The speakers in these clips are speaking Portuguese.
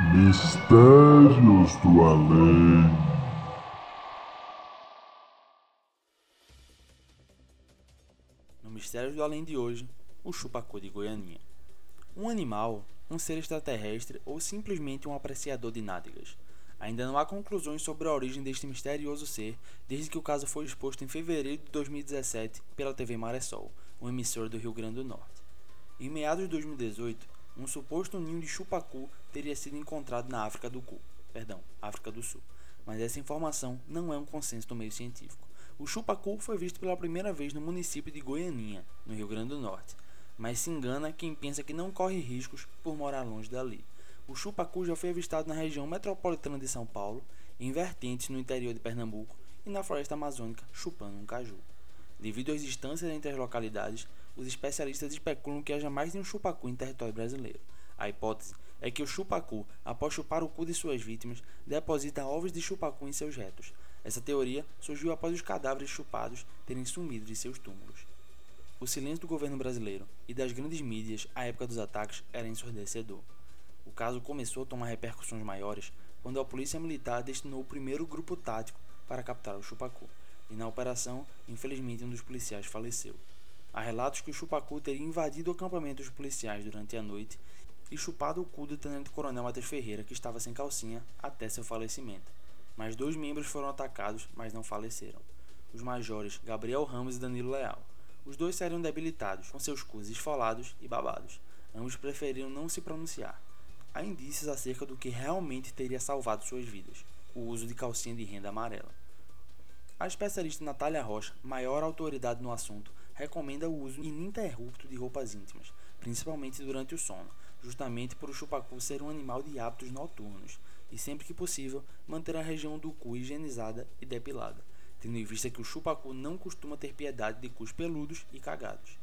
Mistérios do Além. No Mistérios do Além de hoje, o chupacu de Goianinha. Um animal, um ser extraterrestre ou simplesmente um apreciador de nádegas. Ainda não há conclusões sobre a origem deste misterioso ser, desde que o caso foi exposto em fevereiro de 2017 pela TV Maressol, um emissor do Rio Grande do Norte. Em meados de 2018, um suposto ninho de chupacu teria sido encontrado na África do perdão, África do Sul. Mas essa informação não é um consenso do meio científico. O chupacu foi visto pela primeira vez no município de Goianinha, no Rio Grande do Norte, mas se engana quem pensa que não corre riscos por morar longe dali. O chupacu já foi avistado na região metropolitana de São Paulo, em vertentes no interior de Pernambuco e na floresta amazônica, chupando um caju. Devido às distâncias entre as localidades, os especialistas especulam que haja mais de um chupacu em território brasileiro. A hipótese é que o chupacu, após chupar o cu de suas vítimas, deposita ovos de chupacu em seus retos. Essa teoria surgiu após os cadáveres chupados terem sumido de seus túmulos. O silêncio do governo brasileiro e das grandes mídias à época dos ataques era ensurdecedor. O caso começou a tomar repercussões maiores quando a polícia militar destinou o primeiro grupo tático para captar o chupacu, e na operação, infelizmente, um dos policiais faleceu. Há relatos que o chupacu teria invadido o acampamento dos policiais durante a noite e chupado o cu do tenente-coronel Matheus Ferreira, que estava sem calcinha, até seu falecimento. Mais dois membros foram atacados, mas não faleceram. Os majores Gabriel Ramos e Danilo Leal. Os dois seriam debilitados, com seus cus esfolados e babados. Ambos preferiram não se pronunciar. Há indícios acerca do que realmente teria salvado suas vidas: o uso de calcinha de renda amarela. A especialista Natália Rocha, maior autoridade no assunto, recomenda o uso ininterrupto de roupas íntimas, principalmente durante o sono, justamente por o chupacu ser um animal de hábitos noturnos, e sempre que possível manter a região do cu higienizada e depilada, tendo em vista que o chupacu não costuma ter piedade de cus peludos e cagados.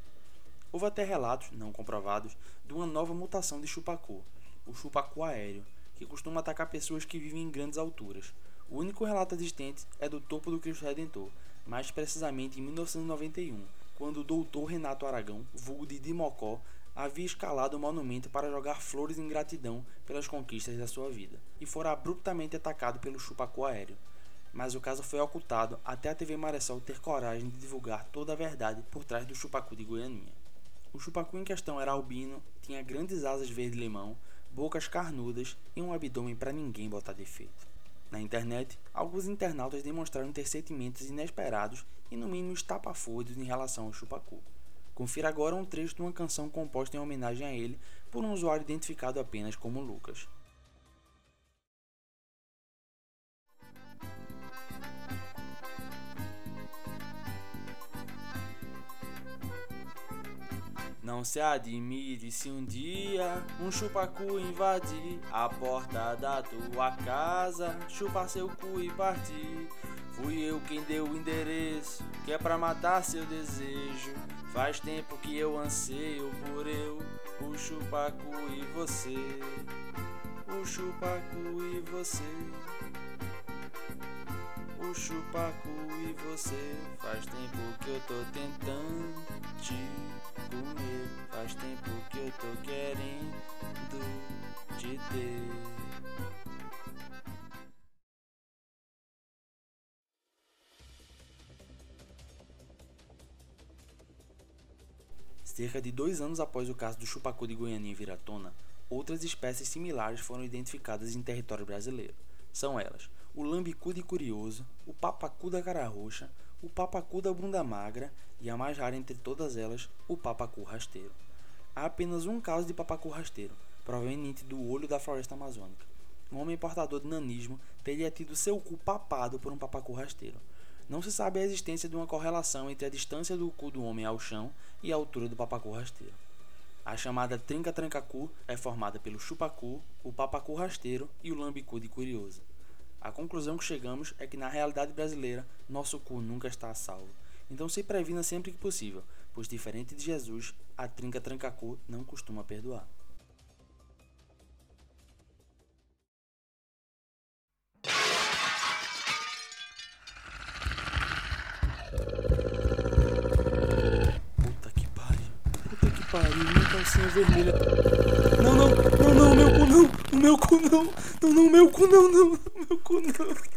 Houve até relatos, não comprovados, de uma nova mutação de chupacu, o chupacu aéreo, que costuma atacar pessoas que vivem em grandes alturas. O único relato existente é do topo do Cristo Redentor, mais precisamente em 1991, quando o doutor Renato Aragão, vulgo de Dimocó, havia escalado o monumento para jogar flores em gratidão pelas conquistas da sua vida, e fora abruptamente atacado pelo chupacu aéreo. Mas o caso foi ocultado até a TV Maressol ter coragem de divulgar toda a verdade por trás do chupacu de Goianinha. O chupacu em questão era albino, tinha grandes asas verde-limão, bocas carnudas e um abdômen para ninguém botar defeito. Na internet, alguns internautas demonstraram ter sentimentos inesperados e no mínimo estapafúrdios em relação ao chupacu. Confira agora um trecho de uma canção composta em homenagem a ele por um usuário identificado apenas como Lucas. Não se admire se um dia um chupacu invadir a porta da tua casa, chupar seu cu e partir. Fui eu quem deu o endereço, que é pra matar seu desejo. Faz tempo que eu anseio por eu, o chupacu e você. O chupacu e você. O chupacu e você. Faz tempo que eu tô tentando. Faz tempo que eu tô querendo te ter. Cerca de dois anos após o caso do chupacu de Goiânia vir à tona, outras espécies similares foram identificadas em território brasileiro. São elas o lambicu de curioso, o papacu da cara roxa, o papacu da bunda magra e a mais rara entre todas elas, o papacu rasteiro. Há apenas um caso de papacu rasteiro, proveniente do olho da floresta amazônica. Um homem portador de nanismo teria tido seu cu papado por um papacu rasteiro. Não se sabe a existência de uma correlação entre a distância do cu do homem ao chão e a altura do papacu rasteiro. A chamada trinca-tranca-cu é formada pelo chupacu, o papacu rasteiro e o lambicu de curioso. A conclusão que chegamos é que na realidade brasileira, nosso cu nunca está a salvo. Então se previna sempre que possível, pois diferente de Jesus, a trinca-tranca-cu não costuma perdoar. Puta que pariu. Puta que pariu. Minha calcinha vermelha. Não, não, não, não, meu cu não. O meu cu não. Não, não, meu cu não, não. Meu cu não.